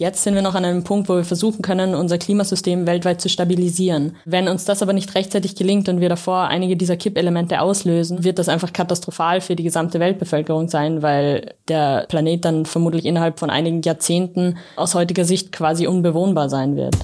Jetzt sind wir noch an einem Punkt, wo wir versuchen können, unser Klimasystem weltweit zu stabilisieren. Wenn uns das aber nicht rechtzeitig gelingt und wir davor einige dieser Kippelemente auslösen, wird das einfach katastrophal für die gesamte Weltbevölkerung sein, weil der Planet dann vermutlich innerhalb von einigen Jahrzehnten aus heutiger Sicht quasi unbewohnbar sein wird.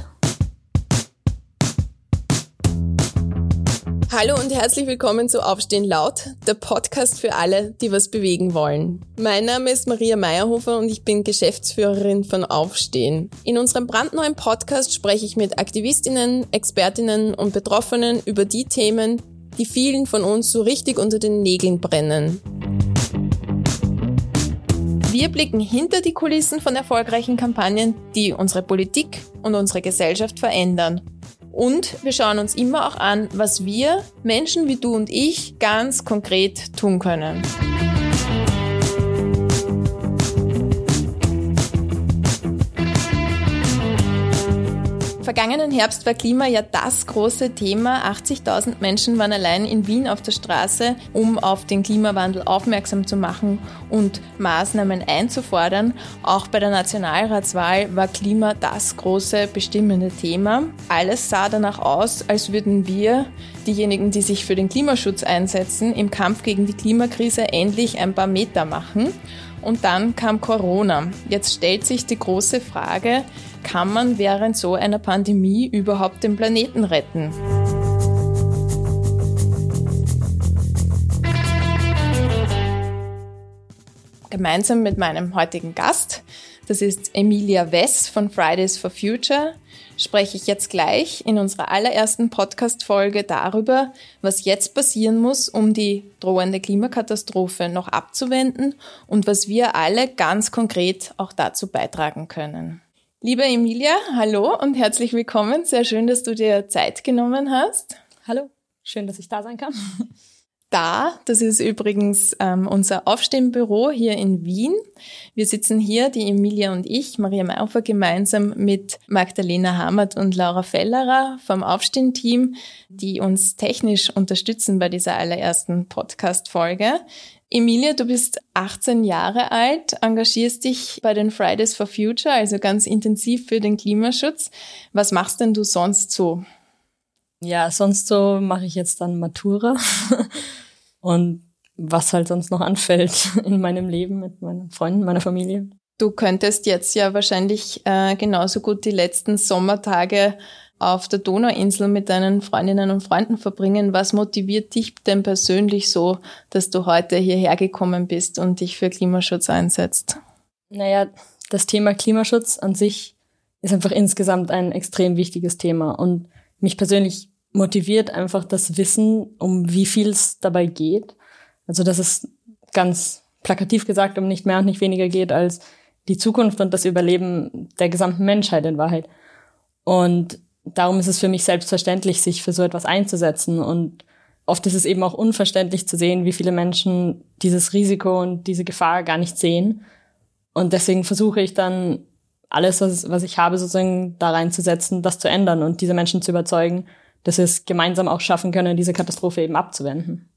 Hallo und herzlich willkommen zu Aufstehen laut, der Podcast für alle, die was bewegen wollen. Mein Name ist Maria Meyerhofer und ich bin Geschäftsführerin von Aufstehen. In unserem brandneuen Podcast spreche ich mit Aktivistinnen, Expertinnen und Betroffenen über die Themen, die vielen von uns so richtig unter den Nägeln brennen. Wir blicken hinter die Kulissen von erfolgreichen Kampagnen, die unsere Politik und unsere Gesellschaft verändern und wir schauen uns immer auch an, was wir, Menschen wie du und ich, ganz konkret tun können. Vergangenen Herbst war Klima ja das große Thema. 80.000 Menschen waren allein in Wien auf der Straße, um auf den Klimawandel aufmerksam zu machen und Maßnahmen einzufordern. Auch bei der Nationalratswahl war Klima das große bestimmende Thema. Alles sah danach aus, als würden wir, diejenigen, die sich für den Klimaschutz einsetzen, im Kampf gegen die Klimakrise endlich ein paar Meter machen. Und dann kam Corona. Jetzt stellt sich die große Frage, kann man während so einer Pandemie überhaupt den Planeten retten? Gemeinsam mit meinem heutigen Gast, das ist Emilia Wess von Fridays for Future, spreche ich jetzt gleich in unserer allerersten Podcast-Folge darüber, was jetzt passieren muss, um die drohende Klimakatastrophe noch abzuwenden und was wir alle ganz konkret auch dazu beitragen können. Liebe Emilia, hallo und herzlich willkommen. Sehr schön, dass du dir Zeit genommen hast. Hallo, schön, dass ich da sein kann. Da, das ist übrigens ähm, unser Aufstehenbüro hier in Wien. Wir sitzen hier, die Emilia und ich, Maria Maufer, gemeinsam mit Magdalena Hamert und Laura Fellerer vom Aufstehen-Team, die uns technisch unterstützen bei dieser allerersten Podcast-Folge. Emilia, du bist 18 Jahre alt, engagierst dich bei den Fridays for Future, also ganz intensiv für den Klimaschutz. Was machst denn du sonst so? Ja, sonst so mache ich jetzt dann Matura und was halt sonst noch anfällt in meinem Leben mit meinen Freunden, meiner Familie. Du könntest jetzt ja wahrscheinlich äh, genauso gut die letzten Sommertage auf der Donauinsel mit deinen Freundinnen und Freunden verbringen. Was motiviert dich denn persönlich so, dass du heute hierher gekommen bist und dich für Klimaschutz einsetzt? Naja, das Thema Klimaschutz an sich ist einfach insgesamt ein extrem wichtiges Thema und mich persönlich motiviert einfach das Wissen, um wie viel es dabei geht. Also, dass es ganz plakativ gesagt um nicht mehr und nicht weniger geht als die Zukunft und das Überleben der gesamten Menschheit in Wahrheit. Und darum ist es für mich selbstverständlich, sich für so etwas einzusetzen. Und oft ist es eben auch unverständlich zu sehen, wie viele Menschen dieses Risiko und diese Gefahr gar nicht sehen. Und deswegen versuche ich dann alles, was, was ich habe, sozusagen da reinzusetzen, das zu ändern und diese Menschen zu überzeugen, dass wir es gemeinsam auch schaffen können, diese Katastrophe eben abzuwenden.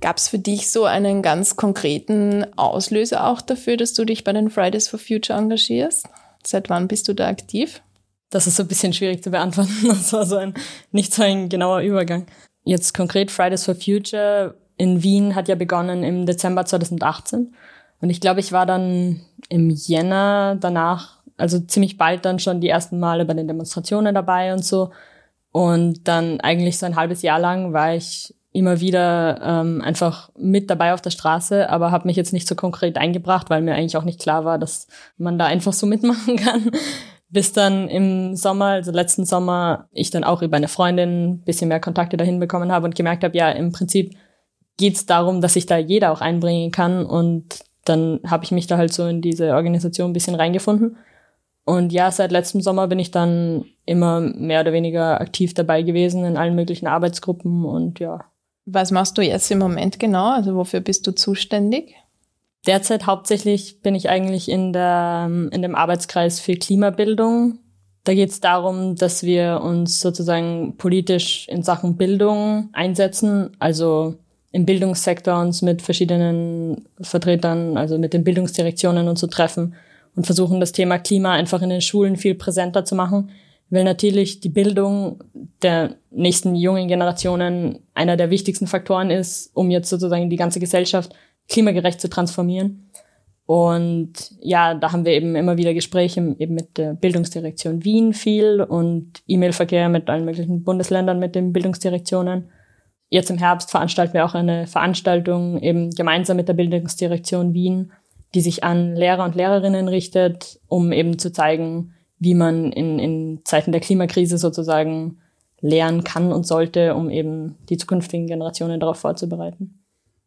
Gab es für dich so einen ganz konkreten Auslöser auch dafür, dass du dich bei den Fridays for Future engagierst? Seit wann bist du da aktiv? Das ist so ein bisschen schwierig zu beantworten. Das war so ein, nicht so ein genauer Übergang. Jetzt konkret Fridays for Future in Wien hat ja begonnen im Dezember 2018. Und ich glaube, ich war dann im Jänner danach, also ziemlich bald dann schon die ersten Male bei den Demonstrationen dabei und so. Und dann eigentlich so ein halbes Jahr lang war ich immer wieder ähm, einfach mit dabei auf der Straße, aber habe mich jetzt nicht so konkret eingebracht, weil mir eigentlich auch nicht klar war, dass man da einfach so mitmachen kann. Bis dann im Sommer, also letzten Sommer, ich dann auch über eine Freundin ein bisschen mehr Kontakte dahin bekommen habe und gemerkt habe, ja, im Prinzip geht es darum, dass sich da jeder auch einbringen kann. Und dann habe ich mich da halt so in diese Organisation ein bisschen reingefunden. Und ja, seit letztem Sommer bin ich dann immer mehr oder weniger aktiv dabei gewesen in allen möglichen Arbeitsgruppen und ja. Was machst du jetzt im Moment genau? Also wofür bist du zuständig? Derzeit hauptsächlich bin ich eigentlich in, der, in dem Arbeitskreis für Klimabildung. Da geht es darum, dass wir uns sozusagen politisch in Sachen Bildung einsetzen, also im Bildungssektor uns mit verschiedenen Vertretern, also mit den Bildungsdirektionen und so treffen und versuchen das Thema Klima einfach in den Schulen viel präsenter zu machen, weil natürlich die Bildung der nächsten jungen Generationen einer der wichtigsten Faktoren ist, um jetzt sozusagen die ganze Gesellschaft klimagerecht zu transformieren. Und ja, da haben wir eben immer wieder Gespräche eben mit der Bildungsdirektion Wien viel und E-Mail-Verkehr mit allen möglichen Bundesländern mit den Bildungsdirektionen. Jetzt im Herbst veranstalten wir auch eine Veranstaltung eben gemeinsam mit der Bildungsdirektion Wien, die sich an Lehrer und Lehrerinnen richtet, um eben zu zeigen, wie man in, in Zeiten der Klimakrise sozusagen lernen kann und sollte, um eben die zukünftigen Generationen darauf vorzubereiten.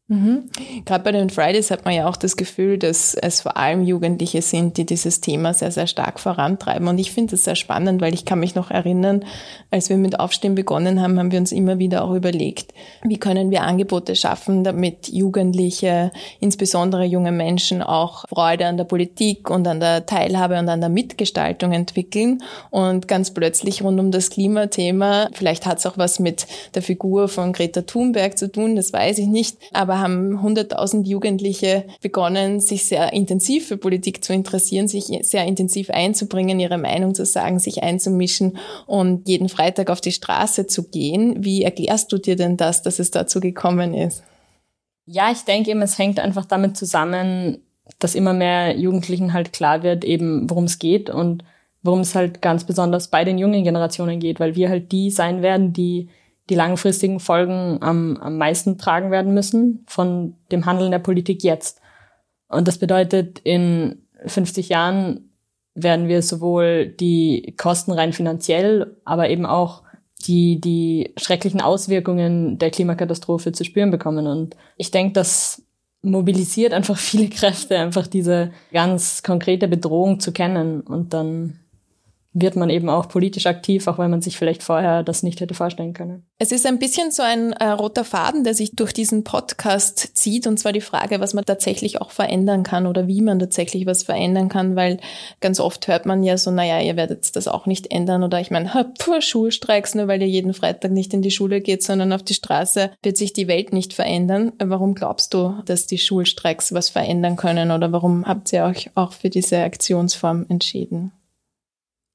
Mhm. Gerade bei den Fridays hat man ja auch das Gefühl, dass es vor allem Jugendliche sind, die dieses Thema sehr, sehr stark vorantreiben. Und ich finde es sehr spannend, weil ich kann mich noch erinnern, als wir mit Aufstehen begonnen haben, haben wir uns immer wieder auch überlegt, wie können wir Angebote schaffen, damit Jugendliche, insbesondere junge Menschen, auch Freude an der Politik und an der Teilhabe und an der Mitgestaltung entwickeln. Und ganz plötzlich rund um das Klimathema, vielleicht hat es auch was mit der Figur von Greta Thunberg zu tun, das weiß ich nicht, aber haben 100.000 Jugendliche begonnen, sich sehr intensiv für Politik zu interessieren, sich sehr intensiv einzubringen, ihre Meinung zu sagen, sich einzumischen und jeden Freitag auf die Straße zu gehen. Wie erklärst du dir denn das, dass es dazu gekommen ist? Ja, ich denke eben, es hängt einfach damit zusammen, dass immer mehr Jugendlichen halt klar wird, eben worum es geht und worum es halt ganz besonders bei den jungen Generationen geht, weil wir halt die sein werden, die die langfristigen Folgen am, am meisten tragen werden müssen von dem Handeln der Politik jetzt. Und das bedeutet, in 50 Jahren werden wir sowohl die Kosten rein finanziell, aber eben auch die, die schrecklichen Auswirkungen der Klimakatastrophe zu spüren bekommen. Und ich denke, das mobilisiert einfach viele Kräfte, einfach diese ganz konkrete Bedrohung zu kennen und dann wird man eben auch politisch aktiv, auch wenn man sich vielleicht vorher das nicht hätte vorstellen können. Es ist ein bisschen so ein äh, roter Faden, der sich durch diesen Podcast zieht, und zwar die Frage, was man tatsächlich auch verändern kann oder wie man tatsächlich was verändern kann, weil ganz oft hört man ja so, naja, ihr werdet das auch nicht ändern oder ich meine, puh, Schulstreiks, nur weil ihr jeden Freitag nicht in die Schule geht, sondern auf die Straße, wird sich die Welt nicht verändern. Warum glaubst du, dass die Schulstreiks was verändern können oder warum habt ihr euch auch für diese Aktionsform entschieden?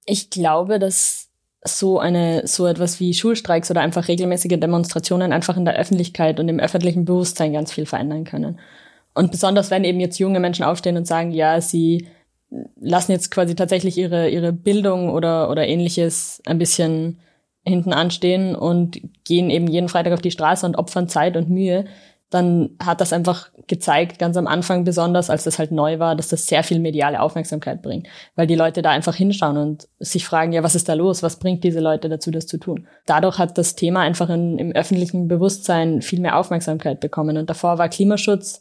Ich glaube, dass so eine, so etwas wie Schulstreiks oder einfach regelmäßige Demonstrationen einfach in der Öffentlichkeit und im öffentlichen Bewusstsein ganz viel verändern können. Und besonders wenn eben jetzt junge Menschen aufstehen und sagen, ja, sie lassen jetzt quasi tatsächlich ihre, ihre Bildung oder, oder ähnliches ein bisschen hinten anstehen und gehen eben jeden Freitag auf die Straße und opfern Zeit und Mühe, dann hat das einfach gezeigt, ganz am Anfang besonders, als das halt neu war, dass das sehr viel mediale Aufmerksamkeit bringt, weil die Leute da einfach hinschauen und sich fragen, ja, was ist da los? Was bringt diese Leute dazu, das zu tun? Dadurch hat das Thema einfach in, im öffentlichen Bewusstsein viel mehr Aufmerksamkeit bekommen und davor war Klimaschutz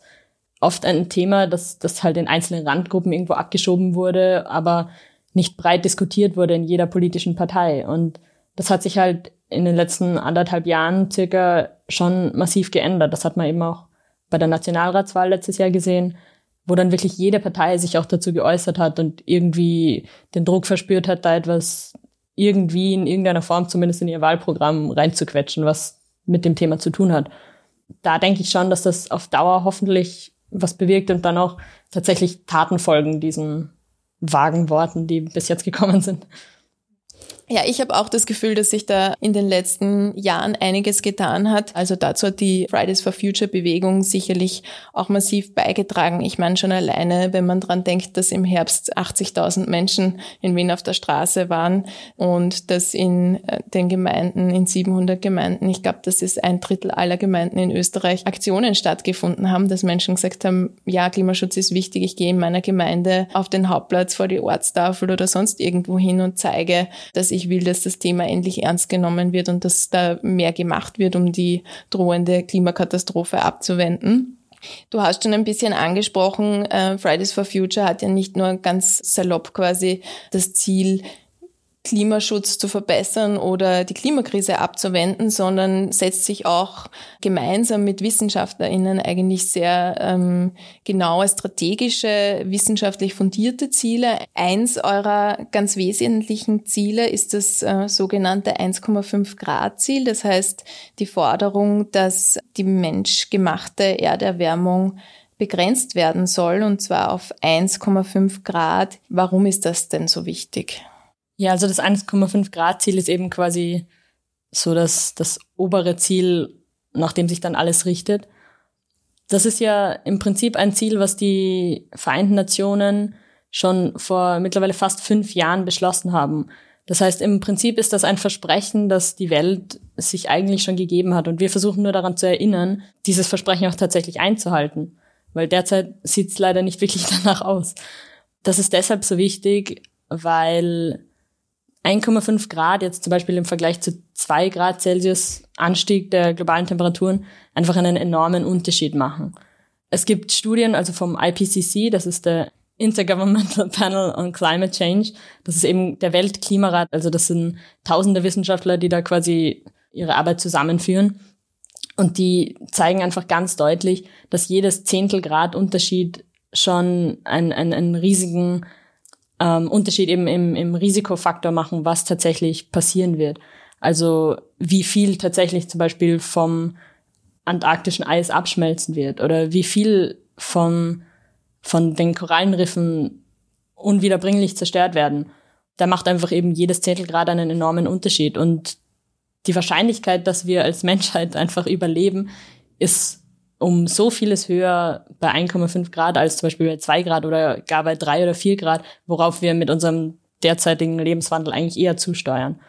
oft ein Thema, das, das halt in einzelnen Randgruppen irgendwo abgeschoben wurde, aber nicht breit diskutiert wurde in jeder politischen Partei und das hat sich halt in den letzten anderthalb Jahren circa schon massiv geändert. Das hat man eben auch bei der Nationalratswahl letztes Jahr gesehen, wo dann wirklich jede Partei sich auch dazu geäußert hat und irgendwie den Druck verspürt hat, da etwas irgendwie in irgendeiner Form zumindest in ihr Wahlprogramm reinzuquetschen, was mit dem Thema zu tun hat. Da denke ich schon, dass das auf Dauer hoffentlich was bewirkt und dann auch tatsächlich Taten folgen diesen vagen Worten, die bis jetzt gekommen sind. Ja, ich habe auch das Gefühl, dass sich da in den letzten Jahren einiges getan hat. Also dazu hat die Fridays for Future Bewegung sicherlich auch massiv beigetragen. Ich meine schon alleine, wenn man dran denkt, dass im Herbst 80.000 Menschen in Wien auf der Straße waren und dass in äh, den Gemeinden, in 700 Gemeinden, ich glaube, das ist ein Drittel aller Gemeinden in Österreich, Aktionen stattgefunden haben, dass Menschen gesagt haben, ja, Klimaschutz ist wichtig, ich gehe in meiner Gemeinde auf den Hauptplatz vor die Ortstafel oder sonst irgendwo hin und zeige, dass ich will, dass das Thema endlich ernst genommen wird und dass da mehr gemacht wird, um die drohende Klimakatastrophe abzuwenden. Du hast schon ein bisschen angesprochen, äh, Fridays for Future hat ja nicht nur ganz salopp quasi das Ziel, Klimaschutz zu verbessern oder die Klimakrise abzuwenden, sondern setzt sich auch gemeinsam mit WissenschaftlerInnen eigentlich sehr ähm, genaue strategische, wissenschaftlich fundierte Ziele. Eins eurer ganz wesentlichen Ziele ist das äh, sogenannte 1,5 Grad Ziel. Das heißt, die Forderung, dass die menschgemachte Erderwärmung begrenzt werden soll, und zwar auf 1,5 Grad. Warum ist das denn so wichtig? Ja, also das 1,5 Grad Ziel ist eben quasi so das, das obere Ziel, nach dem sich dann alles richtet. Das ist ja im Prinzip ein Ziel, was die Vereinten Nationen schon vor mittlerweile fast fünf Jahren beschlossen haben. Das heißt, im Prinzip ist das ein Versprechen, das die Welt sich eigentlich schon gegeben hat. Und wir versuchen nur daran zu erinnern, dieses Versprechen auch tatsächlich einzuhalten. Weil derzeit sieht es leider nicht wirklich danach aus. Das ist deshalb so wichtig, weil 1,5 Grad jetzt zum Beispiel im Vergleich zu 2 Grad Celsius Anstieg der globalen Temperaturen einfach einen enormen Unterschied machen. Es gibt Studien, also vom IPCC, das ist der Intergovernmental Panel on Climate Change. Das ist eben der Weltklimarat. Also das sind tausende Wissenschaftler, die da quasi ihre Arbeit zusammenführen. Und die zeigen einfach ganz deutlich, dass jedes Zehntel Grad Unterschied schon einen, einen, einen riesigen ähm, Unterschied eben im, im Risikofaktor machen, was tatsächlich passieren wird. Also wie viel tatsächlich zum Beispiel vom antarktischen Eis abschmelzen wird oder wie viel vom von den Korallenriffen unwiederbringlich zerstört werden. Da macht einfach eben jedes Zehntelgrad einen enormen Unterschied. Und die Wahrscheinlichkeit, dass wir als Menschheit einfach überleben, ist um so vieles höher bei 1,5 Grad als zum Beispiel bei 2 Grad oder gar bei 3 oder 4 Grad, worauf wir mit unserem derzeitigen Lebenswandel eigentlich eher zusteuern.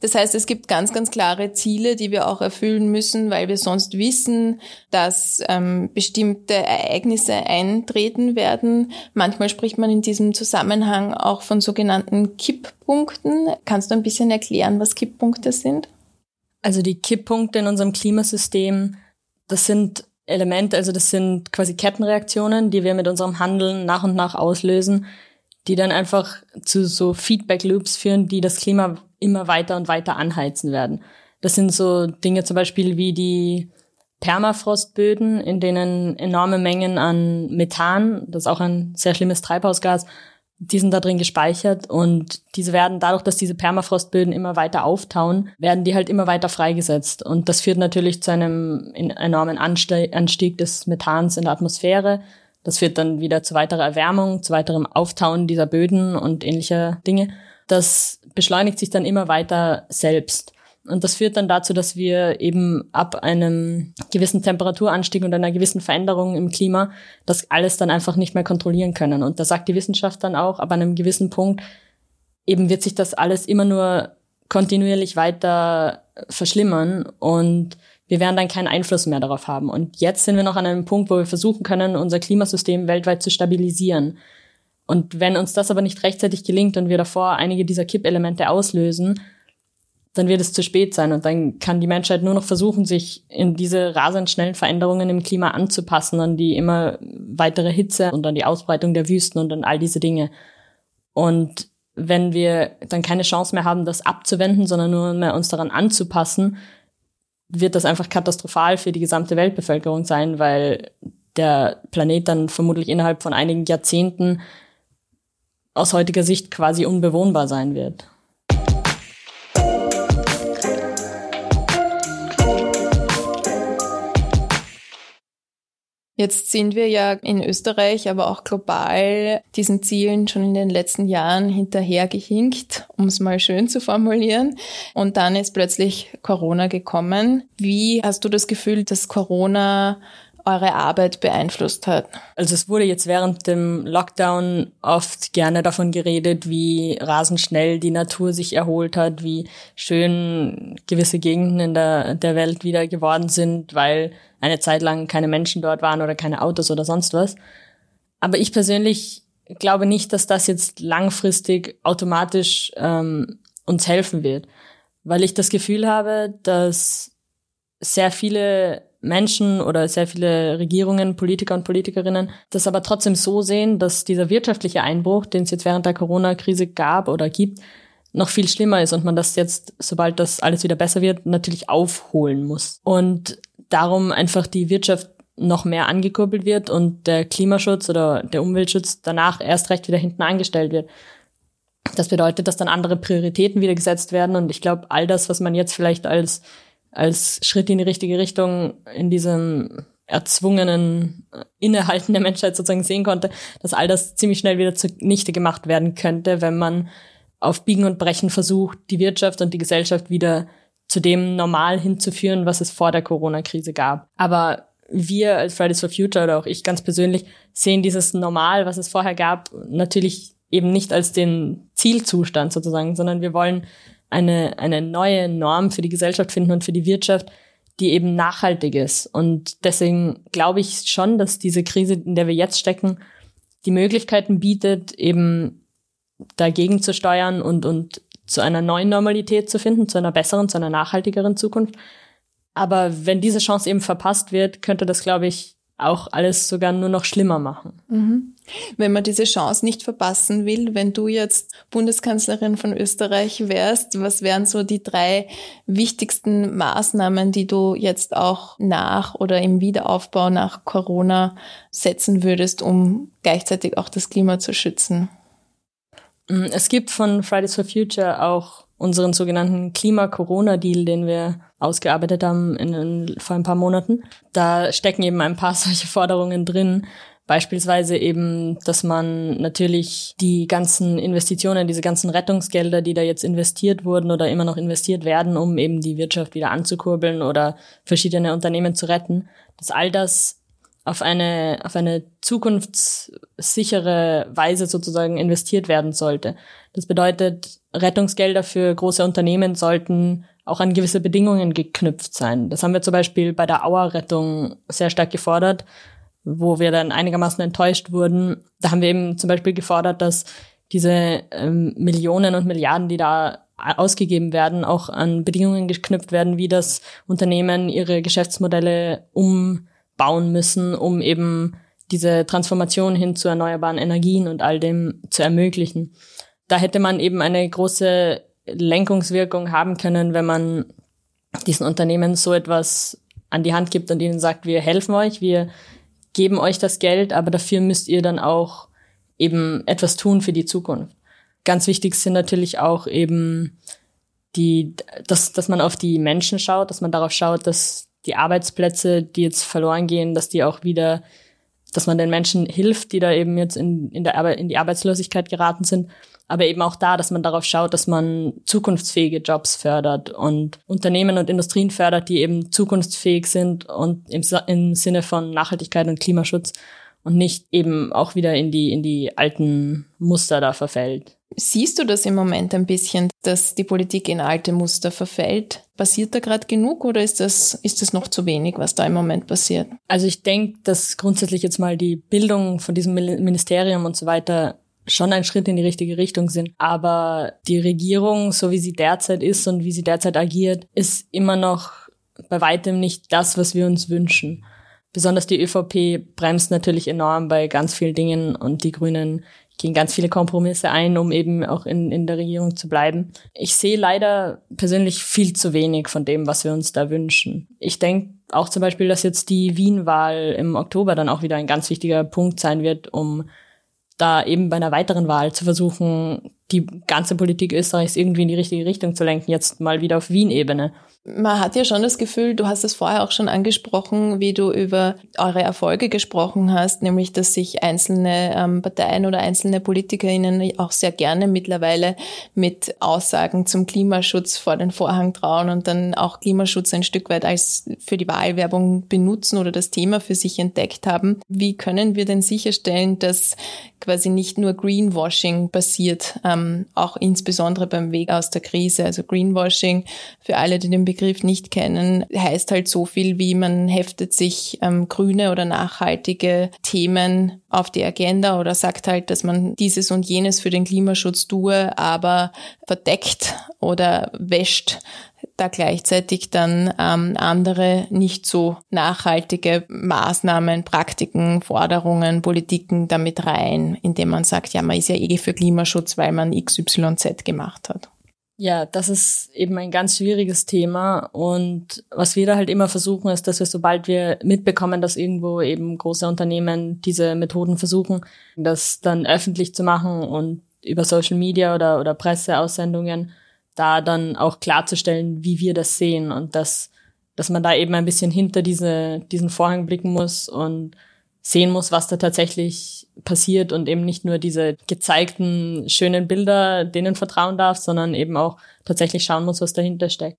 Das heißt, es gibt ganz, ganz klare Ziele, die wir auch erfüllen müssen, weil wir sonst wissen, dass ähm, bestimmte Ereignisse eintreten werden. Manchmal spricht man in diesem Zusammenhang auch von sogenannten Kipppunkten. Kannst du ein bisschen erklären, was Kipppunkte sind? Also die Kipppunkte in unserem Klimasystem, das sind Elemente, also das sind quasi Kettenreaktionen, die wir mit unserem Handeln nach und nach auslösen, die dann einfach zu so Feedback Loops führen, die das Klima immer weiter und weiter anheizen werden. Das sind so Dinge zum Beispiel wie die Permafrostböden, in denen enorme Mengen an Methan, das ist auch ein sehr schlimmes Treibhausgas, die sind da drin gespeichert und diese werden dadurch, dass diese Permafrostböden immer weiter auftauen, werden die halt immer weiter freigesetzt. Und das führt natürlich zu einem enormen Anstieg des Methans in der Atmosphäre. Das führt dann wieder zu weiterer Erwärmung, zu weiterem Auftauen dieser Böden und ähnlicher Dinge. Das beschleunigt sich dann immer weiter selbst. Und das führt dann dazu, dass wir eben ab einem gewissen Temperaturanstieg und einer gewissen Veränderung im Klima das alles dann einfach nicht mehr kontrollieren können. Und da sagt die Wissenschaft dann auch, ab einem gewissen Punkt eben wird sich das alles immer nur kontinuierlich weiter verschlimmern und wir werden dann keinen Einfluss mehr darauf haben. Und jetzt sind wir noch an einem Punkt, wo wir versuchen können, unser Klimasystem weltweit zu stabilisieren. Und wenn uns das aber nicht rechtzeitig gelingt und wir davor einige dieser Kippelemente auslösen, dann wird es zu spät sein und dann kann die Menschheit nur noch versuchen, sich in diese rasend schnellen Veränderungen im Klima anzupassen, an die immer weitere Hitze und an die Ausbreitung der Wüsten und an all diese Dinge. Und wenn wir dann keine Chance mehr haben, das abzuwenden, sondern nur mehr uns daran anzupassen, wird das einfach katastrophal für die gesamte Weltbevölkerung sein, weil der Planet dann vermutlich innerhalb von einigen Jahrzehnten aus heutiger Sicht quasi unbewohnbar sein wird. Jetzt sind wir ja in Österreich, aber auch global diesen Zielen schon in den letzten Jahren hinterhergehinkt, um es mal schön zu formulieren. Und dann ist plötzlich Corona gekommen. Wie hast du das Gefühl, dass Corona eure Arbeit beeinflusst hat? Also es wurde jetzt während dem Lockdown oft gerne davon geredet, wie rasend schnell die Natur sich erholt hat, wie schön gewisse Gegenden in der, der Welt wieder geworden sind, weil eine Zeit lang keine Menschen dort waren oder keine Autos oder sonst was. Aber ich persönlich glaube nicht, dass das jetzt langfristig automatisch ähm, uns helfen wird, weil ich das Gefühl habe, dass sehr viele Menschen oder sehr viele Regierungen, Politiker und Politikerinnen das aber trotzdem so sehen, dass dieser wirtschaftliche Einbruch, den es jetzt während der Corona-Krise gab oder gibt, noch viel schlimmer ist und man das jetzt, sobald das alles wieder besser wird, natürlich aufholen muss. Und darum einfach die Wirtschaft noch mehr angekurbelt wird und der Klimaschutz oder der Umweltschutz danach erst recht wieder hinten angestellt wird. Das bedeutet, dass dann andere Prioritäten wieder gesetzt werden und ich glaube, all das, was man jetzt vielleicht als als Schritt in die richtige Richtung in diesem erzwungenen äh, Innehalten der Menschheit sozusagen sehen konnte, dass all das ziemlich schnell wieder zunichte gemacht werden könnte, wenn man auf Biegen und Brechen versucht, die Wirtschaft und die Gesellschaft wieder zu dem Normal hinzuführen, was es vor der Corona-Krise gab. Aber wir als Fridays for Future oder auch ich ganz persönlich sehen dieses Normal, was es vorher gab, natürlich eben nicht als den Zielzustand sozusagen, sondern wir wollen eine, eine neue Norm für die Gesellschaft finden und für die Wirtschaft, die eben nachhaltig ist. Und deswegen glaube ich schon, dass diese Krise, in der wir jetzt stecken, die Möglichkeiten bietet, eben dagegen zu steuern und, und zu einer neuen Normalität zu finden, zu einer besseren, zu einer nachhaltigeren Zukunft. Aber wenn diese Chance eben verpasst wird, könnte das, glaube ich, auch alles sogar nur noch schlimmer machen. Mhm. Wenn man diese Chance nicht verpassen will, wenn du jetzt Bundeskanzlerin von Österreich wärst, was wären so die drei wichtigsten Maßnahmen, die du jetzt auch nach oder im Wiederaufbau nach Corona setzen würdest, um gleichzeitig auch das Klima zu schützen? Es gibt von Fridays for Future auch unseren sogenannten Klima-Corona-Deal, den wir ausgearbeitet haben in, in, vor ein paar Monaten. Da stecken eben ein paar solche Forderungen drin. Beispielsweise eben, dass man natürlich die ganzen Investitionen, diese ganzen Rettungsgelder, die da jetzt investiert wurden oder immer noch investiert werden, um eben die Wirtschaft wieder anzukurbeln oder verschiedene Unternehmen zu retten, dass all das auf eine, auf eine zukunftssichere Weise sozusagen investiert werden sollte. Das bedeutet, Rettungsgelder für große Unternehmen sollten auch an gewisse Bedingungen geknüpft sein. Das haben wir zum Beispiel bei der Auer-Rettung sehr stark gefordert, wo wir dann einigermaßen enttäuscht wurden. Da haben wir eben zum Beispiel gefordert, dass diese ähm, Millionen und Milliarden, die da ausgegeben werden, auch an Bedingungen geknüpft werden, wie das Unternehmen ihre Geschäftsmodelle um bauen müssen, um eben diese Transformation hin zu erneuerbaren Energien und all dem zu ermöglichen. Da hätte man eben eine große Lenkungswirkung haben können, wenn man diesen Unternehmen so etwas an die Hand gibt und ihnen sagt, wir helfen euch, wir geben euch das Geld, aber dafür müsst ihr dann auch eben etwas tun für die Zukunft. Ganz wichtig sind natürlich auch eben die, dass, dass man auf die Menschen schaut, dass man darauf schaut, dass die Arbeitsplätze, die jetzt verloren gehen, dass die auch wieder, dass man den Menschen hilft, die da eben jetzt in, in, der Arbeit, in die Arbeitslosigkeit geraten sind. Aber eben auch da, dass man darauf schaut, dass man zukunftsfähige Jobs fördert und Unternehmen und Industrien fördert, die eben zukunftsfähig sind und im, im Sinne von Nachhaltigkeit und Klimaschutz und nicht eben auch wieder in die, in die alten Muster da verfällt. Siehst du das im Moment ein bisschen, dass die Politik in alte Muster verfällt? Passiert da gerade genug oder ist das, ist das noch zu wenig, was da im Moment passiert? Also ich denke, dass grundsätzlich jetzt mal die Bildung von diesem Ministerium und so weiter schon ein Schritt in die richtige Richtung sind. Aber die Regierung, so wie sie derzeit ist und wie sie derzeit agiert, ist immer noch bei weitem nicht das, was wir uns wünschen. Besonders die ÖVP bremst natürlich enorm bei ganz vielen Dingen und die Grünen gehen ganz viele Kompromisse ein, um eben auch in, in der Regierung zu bleiben. Ich sehe leider persönlich viel zu wenig von dem, was wir uns da wünschen. Ich denke auch zum Beispiel, dass jetzt die Wien-Wahl im Oktober dann auch wieder ein ganz wichtiger Punkt sein wird, um da eben bei einer weiteren Wahl zu versuchen, die ganze Politik Österreichs irgendwie in die richtige Richtung zu lenken, jetzt mal wieder auf Wien-Ebene man hat ja schon das Gefühl, du hast es vorher auch schon angesprochen, wie du über eure Erfolge gesprochen hast, nämlich dass sich einzelne ähm, Parteien oder einzelne PolitikerInnen auch sehr gerne mittlerweile mit Aussagen zum Klimaschutz vor den Vorhang trauen und dann auch Klimaschutz ein Stück weit als für die Wahlwerbung benutzen oder das Thema für sich entdeckt haben. Wie können wir denn sicherstellen, dass quasi nicht nur Greenwashing passiert, ähm, auch insbesondere beim Weg aus der Krise. Also Greenwashing, für alle, die den Begriff nicht kennen, heißt halt so viel wie man heftet sich ähm, grüne oder nachhaltige Themen auf die Agenda oder sagt halt, dass man dieses und jenes für den Klimaschutz tue, aber verdeckt oder wäscht da gleichzeitig dann ähm, andere nicht so nachhaltige Maßnahmen, Praktiken, Forderungen, Politiken damit rein, indem man sagt, ja, man ist ja eh für Klimaschutz, weil man XYZ gemacht hat. Ja, das ist eben ein ganz schwieriges Thema. Und was wir da halt immer versuchen, ist, dass wir, sobald wir mitbekommen, dass irgendwo eben große Unternehmen diese Methoden versuchen, das dann öffentlich zu machen und über Social Media oder, oder Presseaussendungen da dann auch klarzustellen, wie wir das sehen und dass dass man da eben ein bisschen hinter diese, diesen Vorhang blicken muss und sehen muss, was da tatsächlich passiert und eben nicht nur diese gezeigten schönen Bilder denen vertrauen darf, sondern eben auch tatsächlich schauen muss, was dahinter steckt.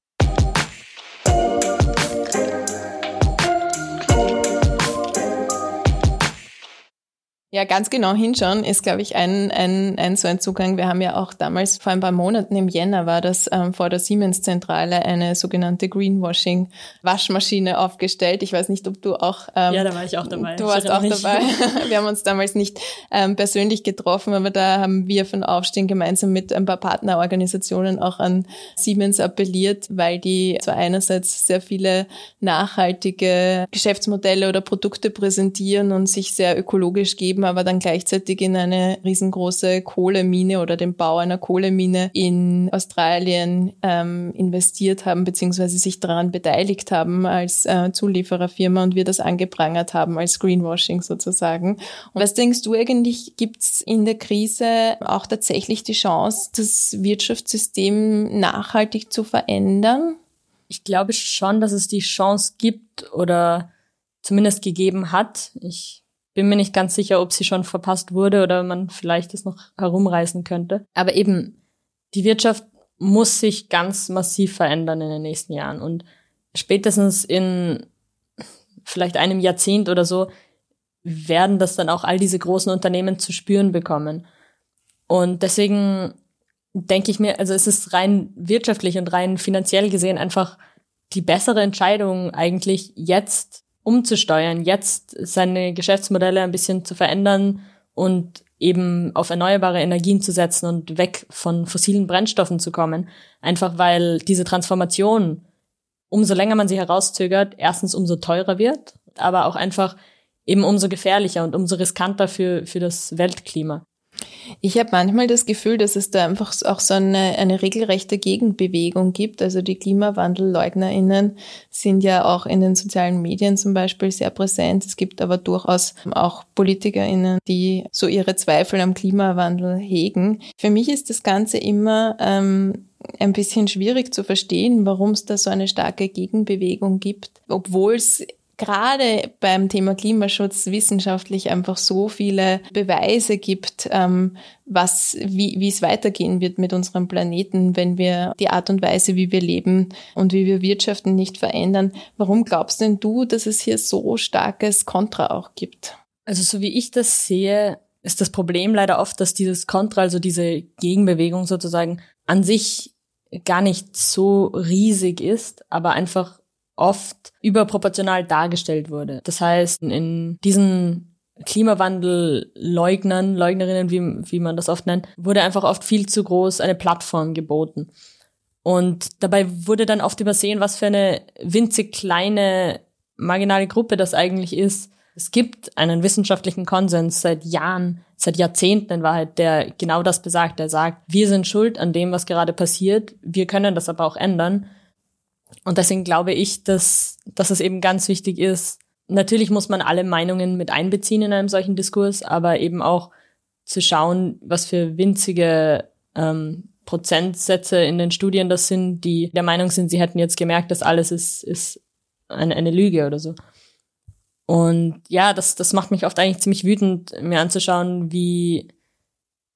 Ja, ganz genau hinschauen ist, glaube ich, ein, ein, ein so ein Zugang. Wir haben ja auch damals, vor ein paar Monaten im Jänner war das ähm, vor der Siemens-Zentrale eine sogenannte Greenwashing-Waschmaschine aufgestellt. Ich weiß nicht, ob du auch... Ähm, ja, da war ich auch dabei. Du warst auch nicht. dabei. wir haben uns damals nicht ähm, persönlich getroffen, aber da haben wir von Aufstehen gemeinsam mit ein paar Partnerorganisationen auch an Siemens appelliert, weil die zwar einerseits sehr viele nachhaltige Geschäftsmodelle oder Produkte präsentieren und sich sehr ökologisch geben, geben, aber dann gleichzeitig in eine riesengroße Kohlemine oder den Bau einer Kohlemine in Australien ähm, investiert haben, beziehungsweise sich daran beteiligt haben als äh, Zuliefererfirma und wir das angeprangert haben als Greenwashing sozusagen. Und was denkst du eigentlich, gibt es in der Krise auch tatsächlich die Chance, das Wirtschaftssystem nachhaltig zu verändern? Ich glaube schon, dass es die Chance gibt oder zumindest gegeben hat. Ich bin mir nicht ganz sicher, ob sie schon verpasst wurde oder man vielleicht es noch herumreißen könnte. Aber eben, die Wirtschaft muss sich ganz massiv verändern in den nächsten Jahren. Und spätestens in vielleicht einem Jahrzehnt oder so werden das dann auch all diese großen Unternehmen zu spüren bekommen. Und deswegen denke ich mir, also es ist rein wirtschaftlich und rein finanziell gesehen einfach die bessere Entscheidung eigentlich jetzt umzusteuern, jetzt seine Geschäftsmodelle ein bisschen zu verändern und eben auf erneuerbare Energien zu setzen und weg von fossilen Brennstoffen zu kommen. Einfach weil diese Transformation, umso länger man sie herauszögert, erstens umso teurer wird, aber auch einfach eben umso gefährlicher und umso riskanter für, für das Weltklima. Ich habe manchmal das Gefühl, dass es da einfach auch so eine, eine regelrechte Gegenbewegung gibt. Also die KlimawandelleugnerInnen sind ja auch in den sozialen Medien zum Beispiel sehr präsent. Es gibt aber durchaus auch PolitikerInnen, die so ihre Zweifel am Klimawandel hegen. Für mich ist das Ganze immer ähm, ein bisschen schwierig zu verstehen, warum es da so eine starke Gegenbewegung gibt, obwohl es gerade beim Thema Klimaschutz wissenschaftlich einfach so viele Beweise gibt, ähm, was, wie, wie es weitergehen wird mit unserem Planeten, wenn wir die Art und Weise, wie wir leben und wie wir wirtschaften, nicht verändern. Warum glaubst denn du, dass es hier so starkes Kontra auch gibt? Also so wie ich das sehe, ist das Problem leider oft, dass dieses Kontra, also diese Gegenbewegung sozusagen an sich gar nicht so riesig ist, aber einfach oft überproportional dargestellt wurde. Das heißt, in diesen Klimawandelleugnern, Leugnerinnen, wie, wie man das oft nennt, wurde einfach oft viel zu groß eine Plattform geboten. Und dabei wurde dann oft übersehen, was für eine winzig kleine marginale Gruppe das eigentlich ist. Es gibt einen wissenschaftlichen Konsens seit Jahren, seit Jahrzehnten in Wahrheit, der genau das besagt. Der sagt, wir sind schuld an dem, was gerade passiert. Wir können das aber auch ändern. Und deswegen glaube ich, dass, dass es eben ganz wichtig ist, natürlich muss man alle Meinungen mit einbeziehen in einem solchen Diskurs, aber eben auch zu schauen, was für winzige ähm, Prozentsätze in den Studien das sind, die der Meinung sind, sie hätten jetzt gemerkt, dass alles ist, ist eine, eine Lüge oder so. Und ja, das, das macht mich oft eigentlich ziemlich wütend, mir anzuschauen, wie,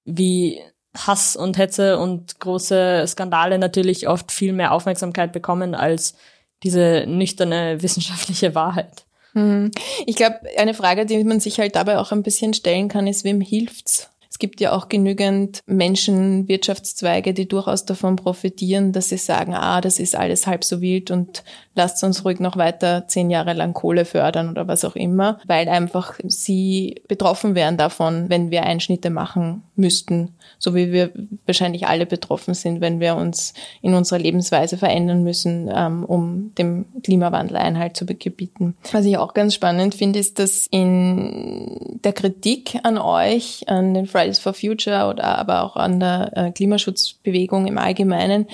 wie Hass und Hetze und große Skandale natürlich oft viel mehr Aufmerksamkeit bekommen als diese nüchterne wissenschaftliche Wahrheit. Mhm. Ich glaube, eine Frage, die man sich halt dabei auch ein bisschen stellen kann, ist, wem hilft's? Es gibt ja auch genügend Menschen, Wirtschaftszweige, die durchaus davon profitieren, dass sie sagen, ah, das ist alles halb so wild und lasst uns ruhig noch weiter zehn Jahre lang Kohle fördern oder was auch immer, weil einfach sie betroffen wären davon, wenn wir Einschnitte machen müssten, so wie wir wahrscheinlich alle betroffen sind, wenn wir uns in unserer Lebensweise verändern müssen, ähm, um dem Klimawandel Einhalt zu gebieten. Was ich auch ganz spannend finde, ist, dass in der Kritik an euch, an den Fridays for Future oder aber auch an der äh, Klimaschutzbewegung im Allgemeinen,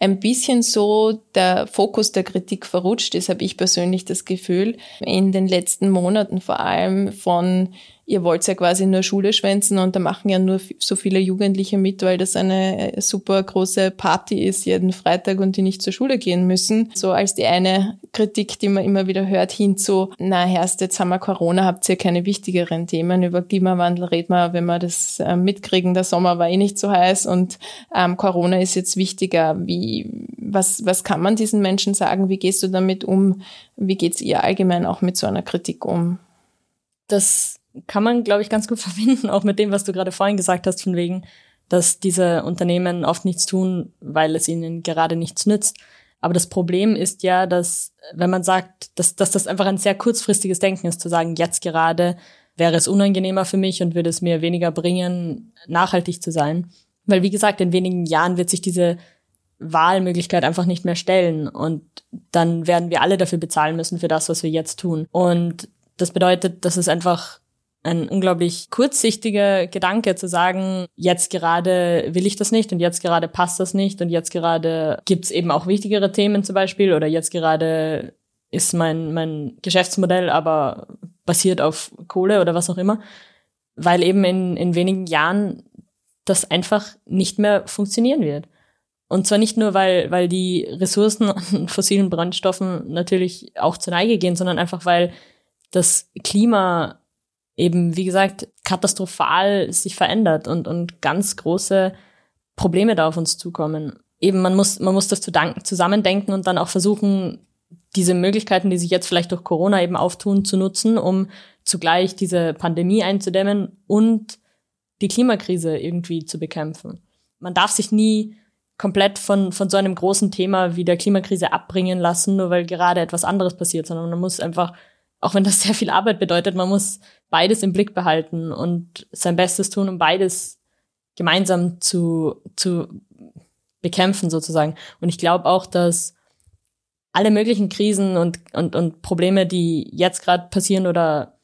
ein bisschen so der Fokus der Kritik verrutscht ist, habe ich persönlich das Gefühl, in den letzten Monaten vor allem von ihr wollt ja quasi nur Schule schwänzen und da machen ja nur so viele Jugendliche mit, weil das eine äh, super große Party ist jeden Freitag und die nicht zur Schule gehen müssen. So als die eine Kritik, die man immer wieder hört, hinzu, na Herrst, jetzt haben wir Corona, habt ihr keine wichtigeren Themen. Über Klimawandel reden wir, wenn wir das äh, mitkriegen. Der Sommer war eh nicht so heiß und ähm, Corona ist jetzt wichtiger. Wie, was, was kann man diesen Menschen sagen? Wie gehst du damit um? Wie geht's ihr allgemein auch mit so einer Kritik um? Das kann man, glaube ich, ganz gut verbinden, auch mit dem, was du gerade vorhin gesagt hast, von wegen, dass diese Unternehmen oft nichts tun, weil es ihnen gerade nichts nützt. Aber das Problem ist ja, dass wenn man sagt, dass, dass das einfach ein sehr kurzfristiges Denken ist, zu sagen, jetzt gerade wäre es unangenehmer für mich und würde es mir weniger bringen, nachhaltig zu sein. Weil, wie gesagt, in wenigen Jahren wird sich diese Wahlmöglichkeit einfach nicht mehr stellen und dann werden wir alle dafür bezahlen müssen für das, was wir jetzt tun. Und das bedeutet, dass es einfach ein unglaublich kurzsichtiger Gedanke zu sagen, jetzt gerade will ich das nicht und jetzt gerade passt das nicht und jetzt gerade gibt's eben auch wichtigere Themen zum Beispiel oder jetzt gerade ist mein, mein Geschäftsmodell aber basiert auf Kohle oder was auch immer, weil eben in, in wenigen Jahren das einfach nicht mehr funktionieren wird. Und zwar nicht nur, weil, weil die Ressourcen an fossilen Brennstoffen natürlich auch zur Neige gehen, sondern einfach, weil das Klima eben, wie gesagt, katastrophal sich verändert und, und ganz große Probleme da auf uns zukommen. Eben, man muss, man muss das zusammendenken und dann auch versuchen, diese Möglichkeiten, die sich jetzt vielleicht durch Corona eben auftun, zu nutzen, um zugleich diese Pandemie einzudämmen und die Klimakrise irgendwie zu bekämpfen. Man darf sich nie komplett von, von so einem großen Thema wie der Klimakrise abbringen lassen, nur weil gerade etwas anderes passiert, sondern man muss einfach auch wenn das sehr viel Arbeit bedeutet, man muss beides im Blick behalten und sein Bestes tun, um beides gemeinsam zu, zu bekämpfen sozusagen. Und ich glaube auch, dass alle möglichen Krisen und, und, und Probleme, die jetzt gerade passieren oder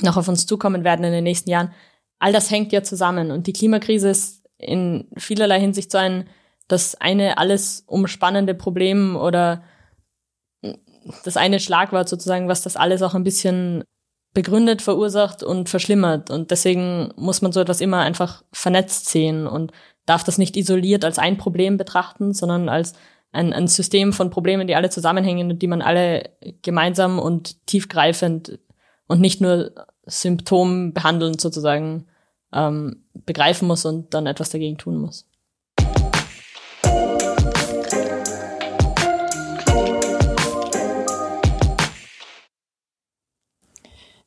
noch auf uns zukommen werden in den nächsten Jahren, all das hängt ja zusammen. Und die Klimakrise ist in vielerlei Hinsicht so ein, das eine alles umspannende Problem oder das eine Schlagwort sozusagen, was das alles auch ein bisschen begründet, verursacht und verschlimmert. Und deswegen muss man so etwas immer einfach vernetzt sehen und darf das nicht isoliert als ein Problem betrachten, sondern als ein, ein System von Problemen, die alle zusammenhängen und die man alle gemeinsam und tiefgreifend und nicht nur symptombehandelnd sozusagen ähm, begreifen muss und dann etwas dagegen tun muss.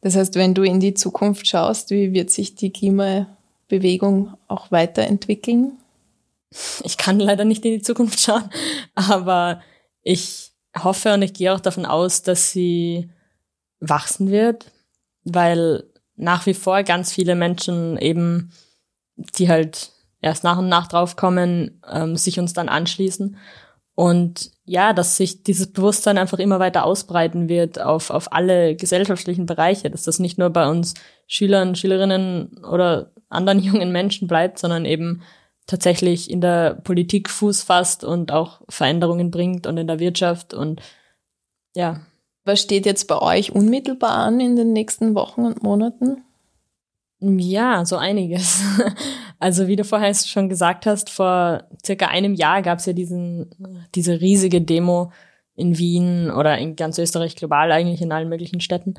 Das heißt, wenn du in die Zukunft schaust, wie wird sich die Klimabewegung auch weiterentwickeln? Ich kann leider nicht in die Zukunft schauen, aber ich hoffe und ich gehe auch davon aus, dass sie wachsen wird, weil nach wie vor ganz viele Menschen eben, die halt erst nach und nach draufkommen, ähm, sich uns dann anschließen. Und ja, dass sich dieses Bewusstsein einfach immer weiter ausbreiten wird auf, auf alle gesellschaftlichen Bereiche, dass das nicht nur bei uns Schülern, Schülerinnen oder anderen jungen Menschen bleibt, sondern eben tatsächlich in der Politik Fuß fasst und auch Veränderungen bringt und in der Wirtschaft und ja. Was steht jetzt bei euch unmittelbar an in den nächsten Wochen und Monaten? Ja, so einiges. Also wie du vorher schon gesagt hast, vor circa einem Jahr gab es ja diesen, diese riesige Demo in Wien oder in ganz Österreich global eigentlich in allen möglichen Städten,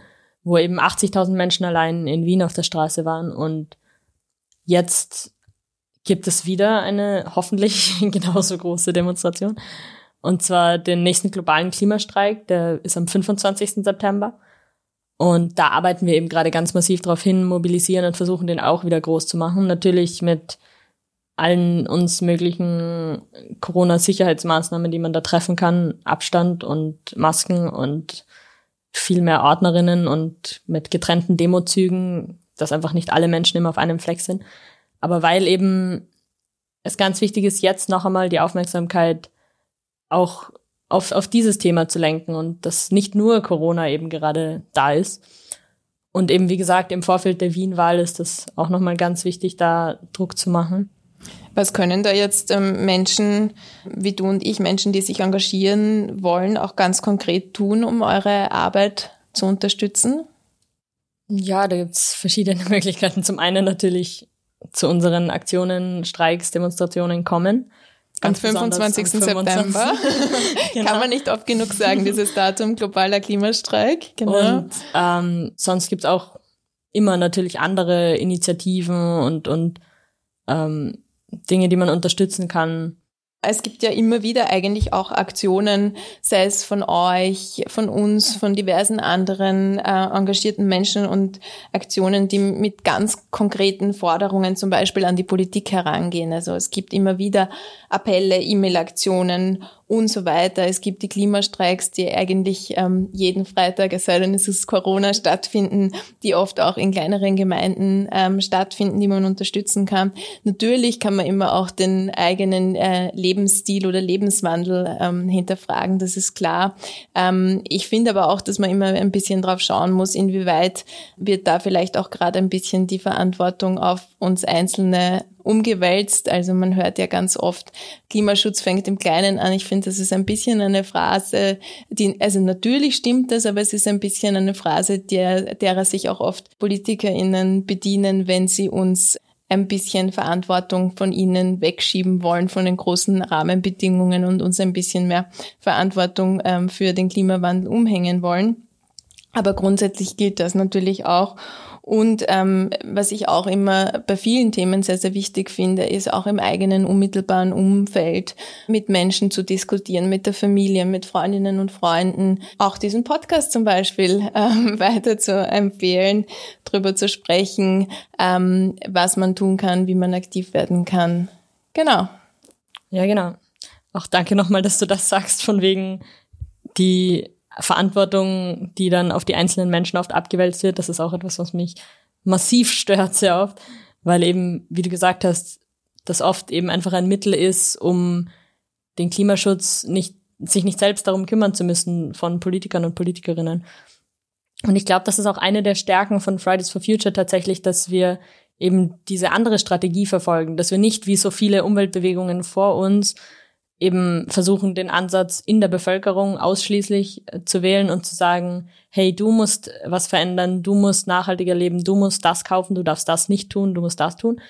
wo eben 80.000 Menschen allein in Wien auf der Straße waren. Und jetzt gibt es wieder eine hoffentlich genauso große Demonstration. Und zwar den nächsten globalen Klimastreik, der ist am 25. September. Und da arbeiten wir eben gerade ganz massiv darauf hin, mobilisieren und versuchen den auch wieder groß zu machen. Natürlich mit allen uns möglichen Corona-Sicherheitsmaßnahmen, die man da treffen kann, Abstand und Masken und viel mehr Ordnerinnen und mit getrennten Demozügen, dass einfach nicht alle Menschen immer auf einem Fleck sind. Aber weil eben es ganz wichtig ist, jetzt noch einmal die Aufmerksamkeit auch auf, auf dieses Thema zu lenken und dass nicht nur Corona eben gerade da ist. Und eben, wie gesagt, im Vorfeld der Wien-Wahl ist das auch nochmal ganz wichtig, da Druck zu machen. Was können da jetzt ähm, Menschen wie du und ich, Menschen, die sich engagieren wollen, auch ganz konkret tun, um eure Arbeit zu unterstützen? Ja, da gibt's verschiedene Möglichkeiten. Zum einen natürlich zu unseren Aktionen, Streiks, Demonstrationen kommen. Am 25. Am 25. September. genau. Kann man nicht oft genug sagen, dieses Datum globaler Klimastreik. Genau. Und ähm, sonst gibt's auch immer natürlich andere Initiativen und, und ähm, Dinge, die man unterstützen kann. Es gibt ja immer wieder eigentlich auch Aktionen, sei es von euch, von uns, von diversen anderen äh, engagierten Menschen und Aktionen, die mit ganz konkreten Forderungen zum Beispiel an die Politik herangehen. Also es gibt immer wieder Appelle, E-Mail-Aktionen und so weiter. Es gibt die Klimastreiks, die eigentlich ähm, jeden Freitag, es sei denn es ist Corona, stattfinden, die oft auch in kleineren Gemeinden ähm, stattfinden, die man unterstützen kann. Natürlich kann man immer auch den eigenen äh, Lebensstil oder Lebenswandel ähm, hinterfragen, das ist klar. Ähm, ich finde aber auch, dass man immer ein bisschen drauf schauen muss, inwieweit wird da vielleicht auch gerade ein bisschen die Verantwortung auf uns Einzelne umgewälzt. Also man hört ja ganz oft, Klimaschutz fängt im Kleinen an. Ich finde, das ist ein bisschen eine Phrase, die, also natürlich stimmt das, aber es ist ein bisschen eine Phrase, der, derer sich auch oft PolitikerInnen bedienen, wenn sie uns ein bisschen Verantwortung von ihnen wegschieben wollen, von den großen Rahmenbedingungen und uns ein bisschen mehr Verantwortung ähm, für den Klimawandel umhängen wollen. Aber grundsätzlich gilt das natürlich auch. Und ähm, was ich auch immer bei vielen Themen sehr, sehr wichtig finde, ist auch im eigenen unmittelbaren Umfeld mit Menschen zu diskutieren, mit der Familie, mit Freundinnen und Freunden, auch diesen Podcast zum Beispiel ähm, weiter zu empfehlen, drüber zu sprechen, ähm, was man tun kann, wie man aktiv werden kann. Genau. Ja, genau. Auch danke nochmal, dass du das sagst, von wegen die Verantwortung, die dann auf die einzelnen Menschen oft abgewälzt wird, das ist auch etwas, was mich massiv stört sehr oft, weil eben, wie du gesagt hast, das oft eben einfach ein Mittel ist, um den Klimaschutz nicht, sich nicht selbst darum kümmern zu müssen von Politikern und Politikerinnen. Und ich glaube, das ist auch eine der Stärken von Fridays for Future tatsächlich, dass wir eben diese andere Strategie verfolgen, dass wir nicht wie so viele Umweltbewegungen vor uns eben versuchen, den Ansatz in der Bevölkerung ausschließlich äh, zu wählen und zu sagen, hey, du musst was verändern, du musst nachhaltiger leben, du musst das kaufen, du darfst das nicht tun, du musst das tun,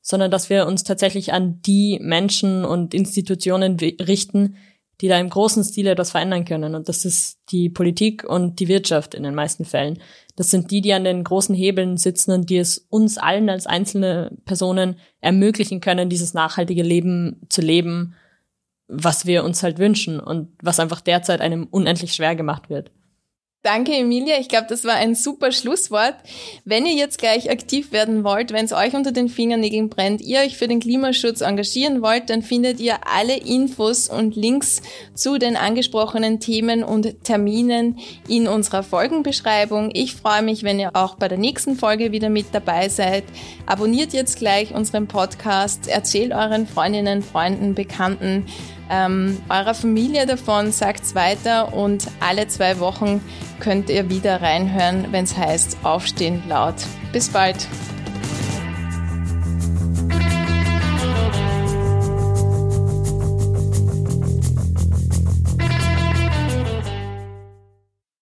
sondern dass wir uns tatsächlich an die Menschen und Institutionen richten, die da im großen Stil etwas verändern können. Und das ist die Politik und die Wirtschaft in den meisten Fällen. Das sind die, die an den großen Hebeln sitzen und die es uns allen als einzelne Personen ermöglichen können, dieses nachhaltige Leben zu leben was wir uns halt wünschen und was einfach derzeit einem unendlich schwer gemacht wird. Danke, Emilia. Ich glaube, das war ein super Schlusswort. Wenn ihr jetzt gleich aktiv werden wollt, wenn es euch unter den Fingernägeln brennt, ihr euch für den Klimaschutz engagieren wollt, dann findet ihr alle Infos und Links zu den angesprochenen Themen und Terminen in unserer Folgenbeschreibung. Ich freue mich, wenn ihr auch bei der nächsten Folge wieder mit dabei seid. Abonniert jetzt gleich unseren Podcast, erzählt euren Freundinnen, Freunden, Bekannten, ähm, eurer Familie davon, sagt's weiter und alle zwei Wochen könnt ihr wieder reinhören, wenn es heißt Aufstehen laut. Bis bald!